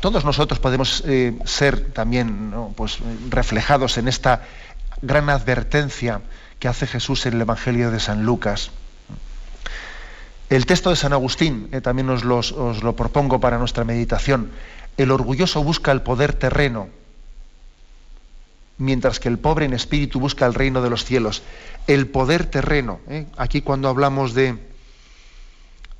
todos nosotros podemos eh, ser también pues, reflejados en esta gran advertencia que hace Jesús en el Evangelio de San Lucas. El texto de San Agustín, eh, también os, lo propongo para nuestra meditación. El orgulloso busca el poder terreno, mientras que el pobre en espíritu busca el reino de los cielos. El poder terreno. ¿eh? Aquí cuando hablamos de,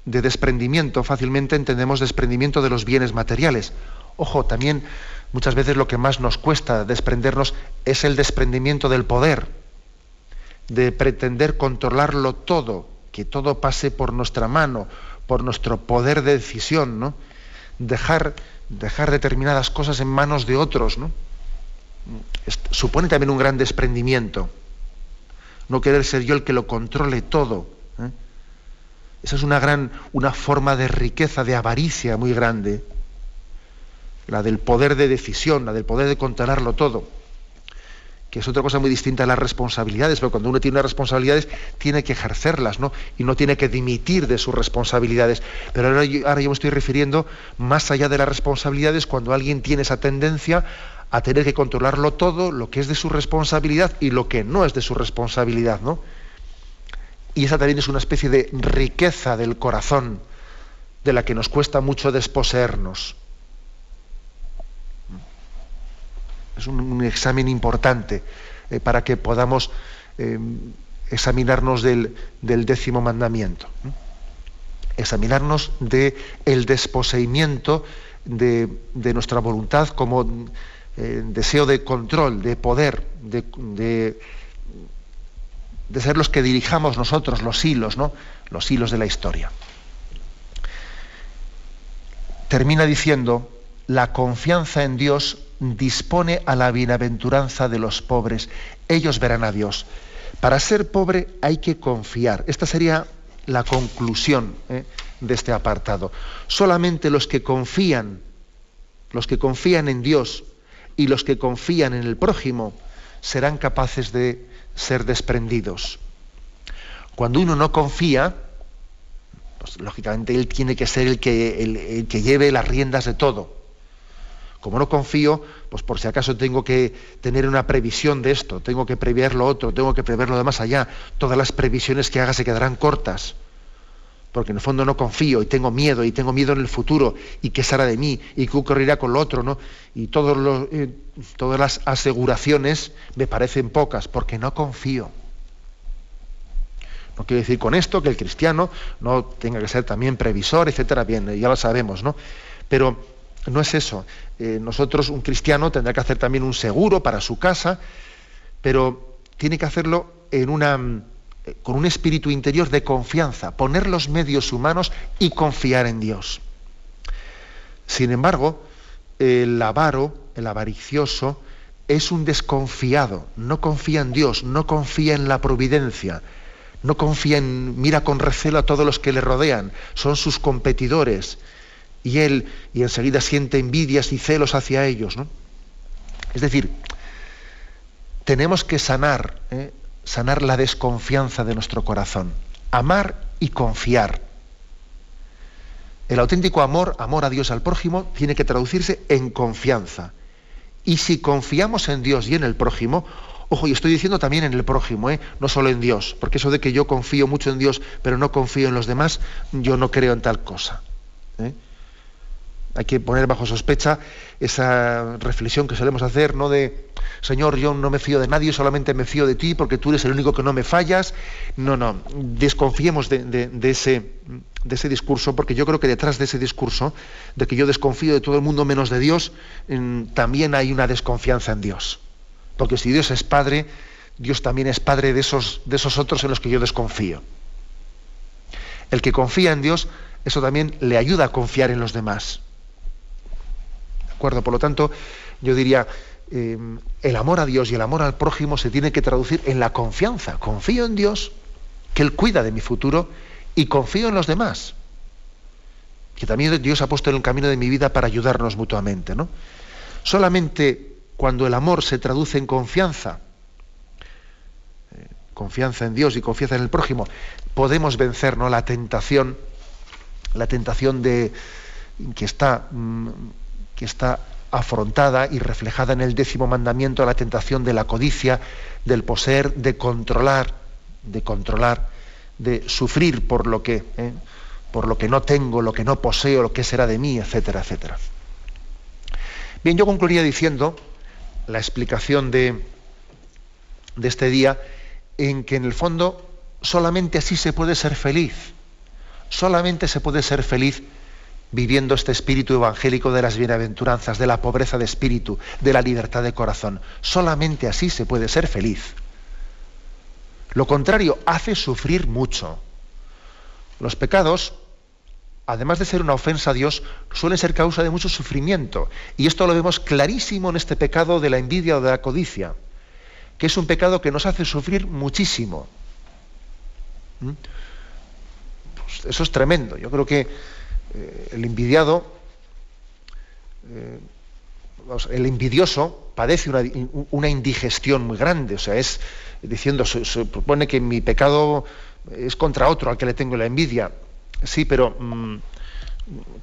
de desprendimiento, fácilmente entendemos desprendimiento de los bienes materiales. Ojo, también muchas veces lo que más nos cuesta desprendernos es el desprendimiento del poder, de pretender controlarlo todo, que todo pase por nuestra mano, por nuestro poder de decisión, ¿no? Dejar, dejar determinadas cosas en manos de otros, ¿no? supone también un gran desprendimiento. No querer ser yo el que lo controle todo. ¿eh? Esa es una gran, una forma de riqueza, de avaricia muy grande. La del poder de decisión, la del poder de controlarlo todo. Que es otra cosa muy distinta a las responsabilidades, pero cuando uno tiene responsabilidades tiene que ejercerlas, ¿no? Y no tiene que dimitir de sus responsabilidades. Pero ahora ahora yo me estoy refiriendo más allá de las responsabilidades, cuando alguien tiene esa tendencia a tener que controlarlo todo, lo que es de su responsabilidad y lo que no es de su responsabilidad, ¿no? Y esa también es una especie de riqueza del corazón de la que nos cuesta mucho desposeernos. Es un, examen importante eh, para que podamos eh, examinarnos del, décimo mandamiento. Examinarnos del el desposeimiento de, nuestra voluntad como eh, deseo de control, de poder, de, de, ser los que dirijamos nosotros los hilos, ¿no? Los hilos de la historia. Termina diciendo, la confianza en Dios dispone a la bienaventuranza de los pobres. Ellos verán a Dios. Para ser pobre hay que confiar. Esta sería la conclusión ¿eh? de este apartado. Solamente los que confían, los que confían en Dios, y los que confían en el prójimo serán capaces de ser desprendidos. Cuando uno no confía, pues, lógicamente él tiene que ser el que, el, que lleve las riendas de todo. Como no confío, pues por si acaso tengo que tener una previsión de esto, tengo que prever lo otro, tengo que prever lo de más allá, todas las previsiones que haga se quedarán cortas porque en el fondo no confío y tengo miedo y tengo miedo en el futuro y qué será de mí y qué ocurrirá con lo otro, ¿no? Y eh, todas las aseguraciones me parecen pocas porque no confío. No quiero decir con esto que el cristiano no tenga que ser también previsor, etcétera, bien, ya lo sabemos, ¿no? Pero no es eso. Eh, nosotros, un cristiano, tendrá que hacer también un seguro para su casa, pero tiene que hacerlo en una con un espíritu interior de confianza, poner los medios humanos y confiar en Dios. Sin embargo, el avaro, el avaricioso, es un desconfiado, no confía en Dios, no confía en la providencia, no confía en, mira con recelo a todos los que le rodean, son sus competidores, y él y enseguida siente envidias y celos hacia ellos. ¿no? Es decir, tenemos que sanar ¿eh? sanar la desconfianza de nuestro corazón. Amar y confiar. El auténtico amor, amor a Dios al prójimo, tiene que traducirse en confianza. Y si confiamos en Dios y en el prójimo, ojo, y estoy diciendo también en el prójimo, ¿eh? no solo en Dios, porque eso de que yo confío mucho en Dios, pero no confío en los demás, yo no creo en tal cosa. ¿eh? Hay que poner bajo sospecha esa reflexión que solemos hacer, ¿no? De, Señor, yo no me fío de nadie, solamente me fío de ti porque tú eres el único que no me fallas. No, no, desconfiemos de, ese, de ese discurso, porque yo creo que detrás de ese discurso, de que yo desconfío de todo el mundo menos de Dios, también hay una desconfianza en Dios. Porque si Dios es Padre, Dios también es Padre de esos, de esos otros en los que yo desconfío. El que confía en Dios, eso también le ayuda a confiar en los demás. ¿De acuerdo? Por lo tanto, yo diría, eh, el amor a Dios y el amor al prójimo se tiene que traducir en la confianza. Confío en Dios, que Él cuida de mi futuro, y confío en los demás, que también Dios ha puesto en el camino de mi vida para ayudarnos mutuamente. ¿no? Solamente cuando el amor se traduce en confianza, eh, confianza en Dios y confianza en el prójimo, podemos vencer la tentación, la tentación de que está, mm, que está afrontada y reflejada en el décimo mandamiento, la tentación de la codicia, del poseer, de controlar, de controlar, de sufrir por lo que, eh, por lo que no tengo, lo que no poseo, lo que será de mí, etcétera, etcétera. Bien, yo concluiría diciendo la explicación de, de este día en que en el fondo solamente así se puede ser feliz. Solamente se puede ser feliz viviendo este espíritu evangélico de las bienaventuranzas, de la pobreza de espíritu, de la libertad de corazón. Solamente así se puede ser feliz. Lo contrario hace sufrir mucho. Los pecados, además de ser una ofensa a Dios, suelen ser causa de mucho sufrimiento. Y esto lo vemos clarísimo en este pecado de la envidia o de la codicia, que es un pecado que nos hace sufrir muchísimo. ¿Mm? Pues eso es tremendo. Yo creo que eh, el envidiado, eh, el envidioso padece una, indigestión muy grande, o sea, es diciendo, se, propone que mi pecado es contra otro al que le tengo la envidia. Sí, pero mm,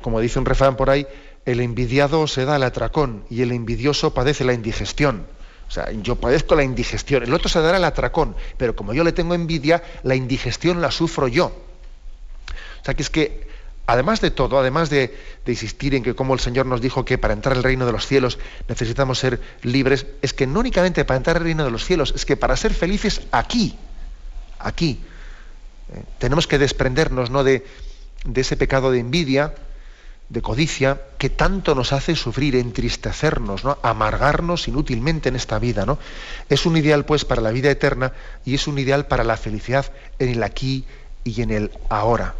como dice un refrán por ahí, el envidiado se da el atracón y el envidioso padece la indigestión. O sea, yo padezco la indigestión, el otro se dará el atracón, pero como yo le tengo envidia, la indigestión la sufro yo. O sea, que es que además de todo, además de, insistir en que como el Señor nos dijo que para entrar al reino de los cielos necesitamos ser libres, es que no únicamente para entrar al reino de los cielos, es que para ser felices aquí, aquí, eh, tenemos que desprendernos ¿no? de, ese pecado de envidia, de codicia, que tanto nos hace sufrir, entristecernos, ¿no? amargarnos inútilmente en esta vida. ¿no? Es un ideal, pues, para la vida eterna y es un ideal para la felicidad en el aquí y en el ahora.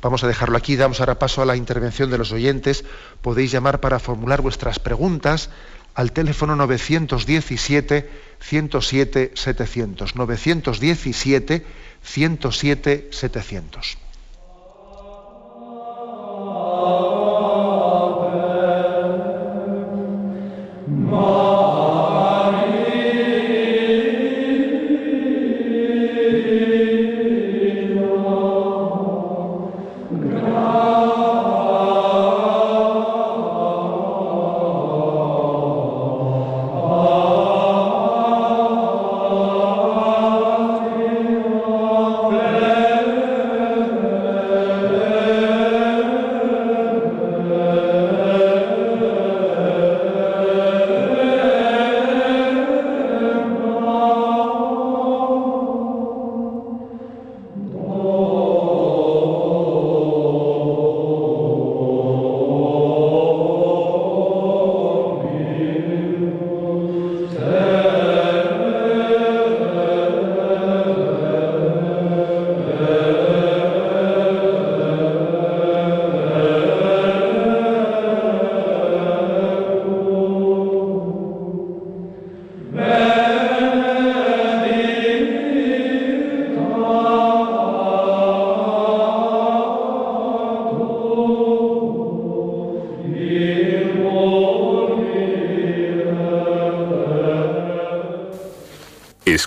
Vamos a dejarlo aquí, damos ahora paso a la intervención de los oyentes. Podéis llamar para formular vuestras preguntas al teléfono 917 107 700. 917 107 700.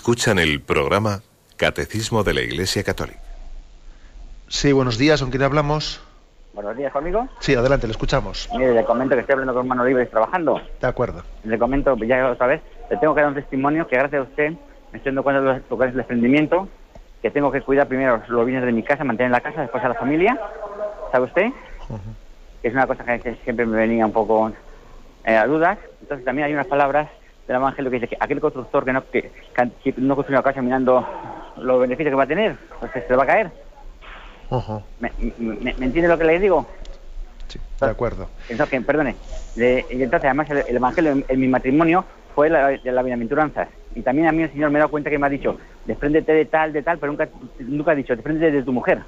Escuchan el programa Catecismo de la Iglesia Católica. Sí, buenos días, ¿con quién hablamos? Buenos días, conmigo. Sí, adelante, le escuchamos. Mire, le comento que estoy hablando con Mano Libre trabajando. De acuerdo. Le comento, ya otra vez, le tengo que dar un testimonio que gracias a usted me estoy dando cuenta de lo que es el desprendimiento, que tengo que cuidar primero los bienes de mi casa, mantener la casa, después a la familia. ¿Sabe usted? Es una cosa que siempre me venía un poco eh, a dudas. Entonces también hay unas palabras del Evangelio que dice que aquel constructor que no, que, no construye una casa mirando los beneficios que va a tener, pues se le va a caer. ¿Me, entiende lo que le digo? Sí, de acuerdo. Entonces, perdone. y entonces, además, el, Evangelio en, mi matrimonio fue la, de la bienaventuranza. Y también a mí el Señor me ha dado cuenta que me ha dicho, despréndete de tal, de tal, pero nunca, nunca ha dicho, despréndete de tu mujer.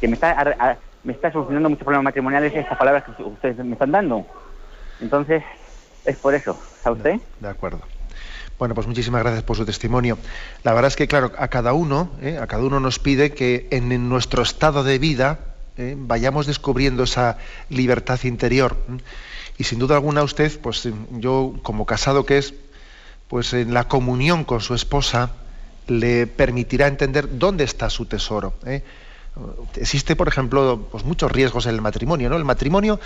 que me está, me está solucionando muchos problemas matrimoniales estas palabras que ustedes me están dando. Entonces, es por eso, ¿sabe usted? De acuerdo. Bueno, pues muchísimas gracias por su testimonio. La verdad es que, claro, a cada uno, ¿eh? a cada uno nos pide que en, nuestro estado de vida ¿eh? vayamos descubriendo esa libertad interior. Y sin duda alguna usted, pues yo como casado que es, pues en la comunión con su esposa le permitirá entender dónde está su tesoro. ¿eh? Existe, por ejemplo, pues muchos riesgos en el matrimonio. ¿no? El matrimonio,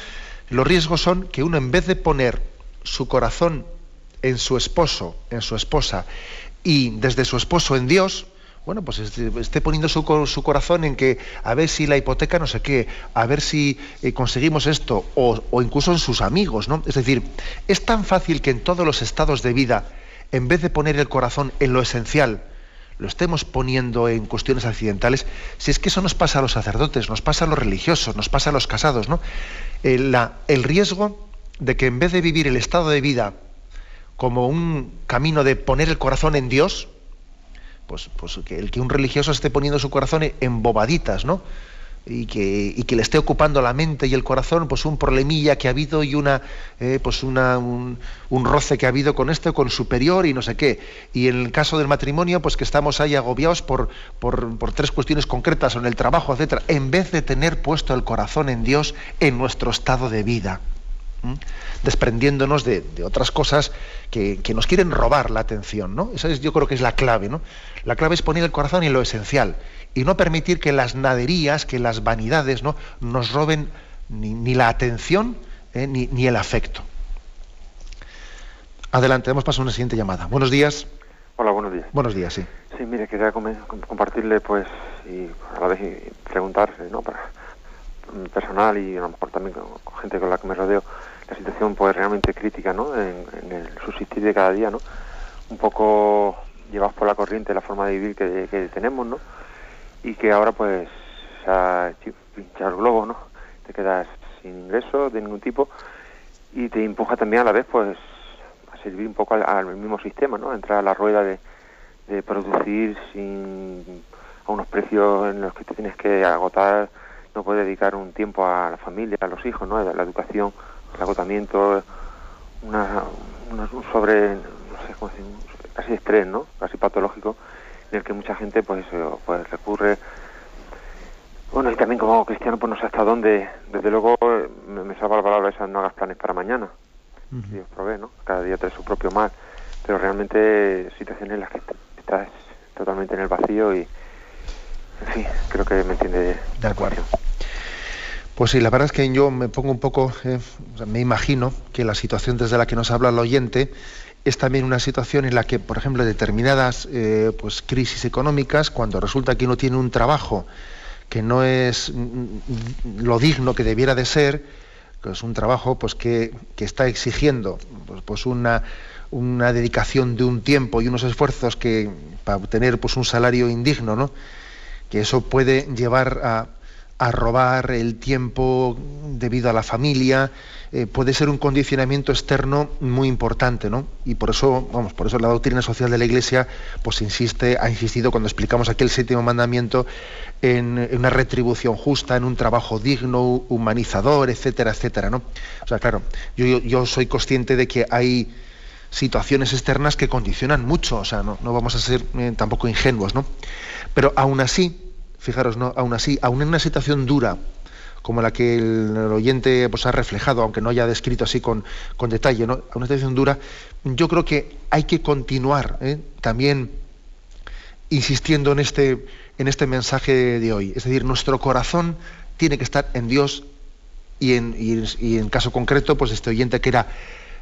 los riesgos son que uno en vez de poner su corazón en su esposo, en su esposa, y desde su esposo en Dios, bueno, pues esté, poniendo su, corazón en que a ver si la hipoteca no sé qué, a ver si eh, conseguimos esto, o, o, incluso en sus amigos, ¿no? Es decir, es tan fácil que en todos los estados de vida, en vez de poner el corazón en lo esencial, lo estemos poniendo en cuestiones accidentales, si es que eso nos pasa a los sacerdotes, nos pasa a los religiosos, nos pasa a los casados, ¿no? El, el riesgo de que en vez de vivir el estado de vida como un camino de poner el corazón en Dios, pues, pues que el que un religioso esté poniendo su corazón en bobaditas, ¿no? y que, y que, le esté ocupando la mente y el corazón, pues un problemilla que ha habido y una, eh, pues una, un, roce que ha habido con este con superior y no sé qué. Y en el caso del matrimonio, pues que estamos ahí agobiados por, por, por tres cuestiones concretas o en el trabajo, etcétera, en vez de tener puesto el corazón en Dios en nuestro estado de vida. Desprendiéndonos de, otras cosas que, que, nos quieren robar la atención, ¿no? Esa es, yo creo que es la clave, ¿no? La clave es poner el corazón en lo esencial y no permitir que las naderías, que las vanidades ¿no? nos roben ni, la atención eh, ni, el afecto. Adelante, hemos pasado a una siguiente llamada. Buenos días. Hola, buenos días. Buenos días, sí. Sí, mire, quería compartirle, pues, y a la vez preguntarle, ¿no? Para personal y a lo mejor también con, gente con la que me rodeo, la situación, pues, realmente crítica, ¿no? En, el subsistir de cada día, ¿no? Un poco llevados por la corriente la forma de vivir que, tenemos, ¿no? y que ahora pues se ha pinchado el globo, ¿no? Te quedas sin ingresos de ningún tipo y te empuja también a la vez pues a servir un poco al, mismo sistema, ¿no? Entrar a la rueda de, de producir sin a unos precios en los que te tienes que agotar, no puedes dedicar un tiempo a la familia, a los hijos, ¿no? La educación, el agotamiento, una, un sobre, no sé cómo decir, casi estrés, ¿no? Casi patológico en el que mucha gente pues, pues recurre. Bueno y también como cristiano pues no sé hasta dónde desde luego me, me salva la palabra esa no hagas planes para mañana. Dios provee no cada día trae su propio mal. Pero realmente situaciones en las que estás totalmente en el vacío y en fin creo que me entiende de acuerdo pues sí, la verdad es que yo me pongo un poco, eh, me imagino que la situación desde la que nos habla el oyente es también una situación en la que, por ejemplo, determinadas eh, pues, crisis económicas, cuando resulta que uno tiene un trabajo que no es mm, lo digno que debiera de ser, que es un trabajo pues, que, está exigiendo pues, pues, una, una, dedicación de un tiempo y unos esfuerzos que, para obtener pues, un salario indigno, ¿no? que eso puede llevar a, a robar el tiempo debido a la familia, eh, puede ser un condicionamiento externo muy importante, ¿no? Y por eso, vamos, por eso la doctrina social de la Iglesia, pues insiste, ha insistido cuando explicamos aquí el séptimo mandamiento en, una retribución justa, en un trabajo digno, humanizador, etcétera, etcétera, ¿no? O sea, claro, yo, soy consciente de que hay situaciones externas que condicionan mucho, o sea, no, vamos a ser eh, tampoco ingenuos, ¿no? Pero aún así, fijaros, ¿no? Aún así, aún en una situación dura, como la que el, oyente pues, ha reflejado, aunque no haya descrito así con, con detalle, ¿no? a una situación dura, yo creo que hay que continuar ¿eh? también insistiendo en este, en este mensaje de hoy. Es decir, nuestro corazón tiene que estar en Dios y en, y, en caso concreto, pues este oyente que era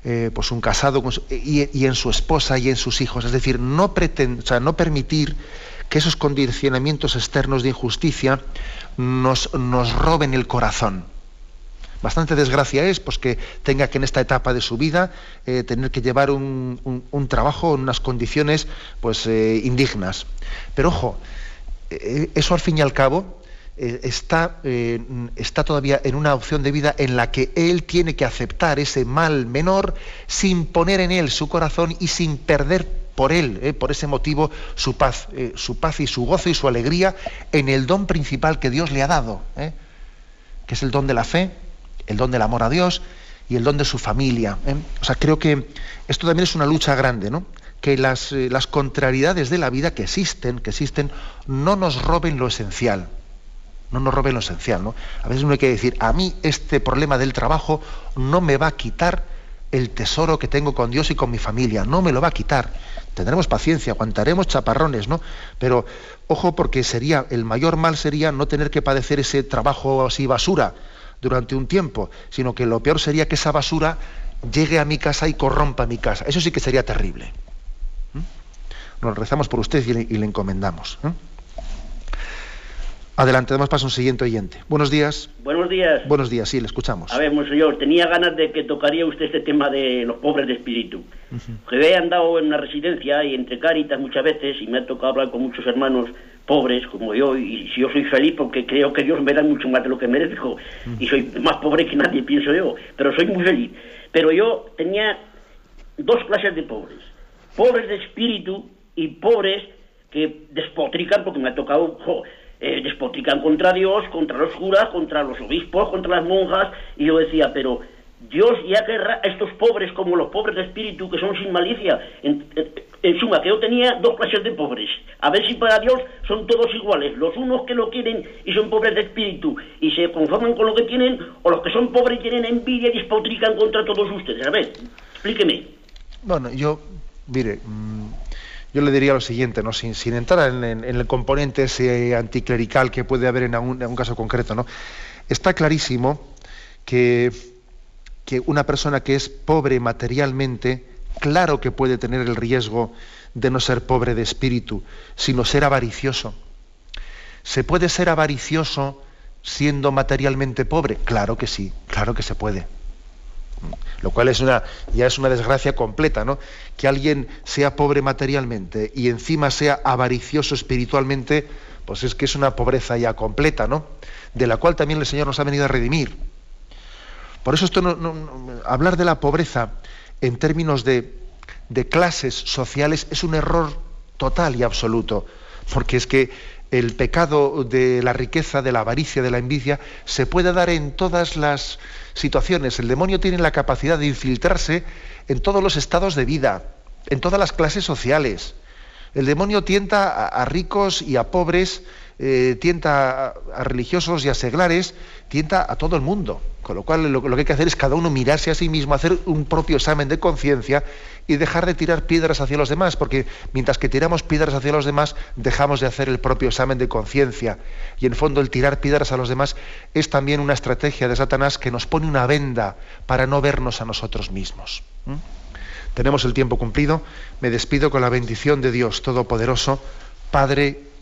eh, pues un casado y, en su esposa y en sus hijos. Es decir, no, pretend, o sea, no permitir que esos condicionamientos externos de injusticia nos, nos roben el corazón. Bastante desgracia es pues, que tenga que en esta etapa de su vida eh, tener que llevar un, un, trabajo en unas condiciones pues, eh, indignas. Pero ojo, eh, eso al fin y al cabo eh, está, eh, está todavía en una opción de vida en la que él tiene que aceptar ese mal menor sin poner en él su corazón y sin perder por él, eh, por ese motivo, su paz, su paz y su gozo y su alegría en el don principal que Dios le ha dado, que es el don de la fe, el don del amor a Dios y el don de su familia. O sea, creo que esto también es una lucha grande, ¿no? Que las, las contrariedades de la vida que existen, que existen, no nos roben lo esencial no nos robe lo esencial. ¿no? A veces uno hay que decir, a mí este problema del trabajo no me va a quitar el tesoro que tengo con Dios y con mi familia, no me lo va a quitar. Tendremos paciencia, aguantaremos chaparrones, ¿no? Pero ojo porque sería el mayor mal sería no tener que padecer ese trabajo así basura durante un tiempo, sino que lo peor sería que esa basura llegue a mi casa y corrompa mi casa. Eso sí que sería terrible. Nos rezamos por usted y le, encomendamos. Adelante, damos paso a un siguiente oyente. Buenos días. Buenos días. Buenos días, sí, le escuchamos. A ver, monseñor, tenía ganas de que tocaría usted este tema de los pobres de espíritu. Que he andado en una residencia y entre cáritas muchas veces y me ha tocado hablar con muchos hermanos pobres como yo y si yo soy feliz porque creo que Dios me da mucho más de lo que merezco y soy más pobre que nadie, pienso yo, pero soy muy feliz. Pero yo tenía dos clases de pobres. Pobres de espíritu y pobres que despotrican porque me ha tocado eh, despotrican contra Dios, contra los curas, contra los obispos, contra las monjas, y yo decía, pero Dios ya querrá a estos pobres como los pobres de espíritu que son sin malicia. En, suma, que yo tenía dos clases de pobres. A ver si para Dios son todos iguales. Los unos que lo quieren y son pobres de espíritu y se conforman con lo que tienen, o los que son pobres y tienen envidia y despotrican contra todos ustedes. A ver, explíqueme. Bueno, yo, mire, mm, yo le diría lo siguiente, ¿no? sin, entrar en, el componente ese anticlerical que puede haber en un, caso concreto. ¿no? Está clarísimo que, que una persona que es pobre materialmente, claro que puede tener el riesgo de no ser pobre de espíritu, sino ser avaricioso. ¿Se puede ser avaricioso siendo materialmente pobre? Claro que sí, claro que se puede lo cual es una, ya es una desgracia completa, ¿no? Que alguien sea pobre materialmente y encima sea avaricioso espiritualmente, pues es que es una pobreza ya completa, ¿no? De la cual también el Señor nos ha venido a redimir. Por eso esto hablar de la pobreza en términos de, de clases sociales es un error total y absoluto, porque es que el pecado de la riqueza, de la avaricia, de la envidia, se puede dar en todas las situaciones. El demonio tiene la capacidad de infiltrarse en todos los estados de vida, en todas las clases sociales. El demonio tienta a, ricos y a pobres, eh, tienta a, religiosos y a seglares, tienta a todo el mundo. Con lo cual lo, que hay que hacer es cada uno mirarse a sí mismo, hacer un propio examen de conciencia y dejar de tirar piedras hacia los demás, porque mientras que tiramos piedras hacia los demás, dejamos de hacer el propio examen de conciencia. Y en fondo el tirar piedras a los demás es también una estrategia de Satanás que nos pone una venda para no vernos a nosotros mismos. Tenemos el tiempo cumplido. Me despido con la bendición de Dios Todopoderoso, Padre,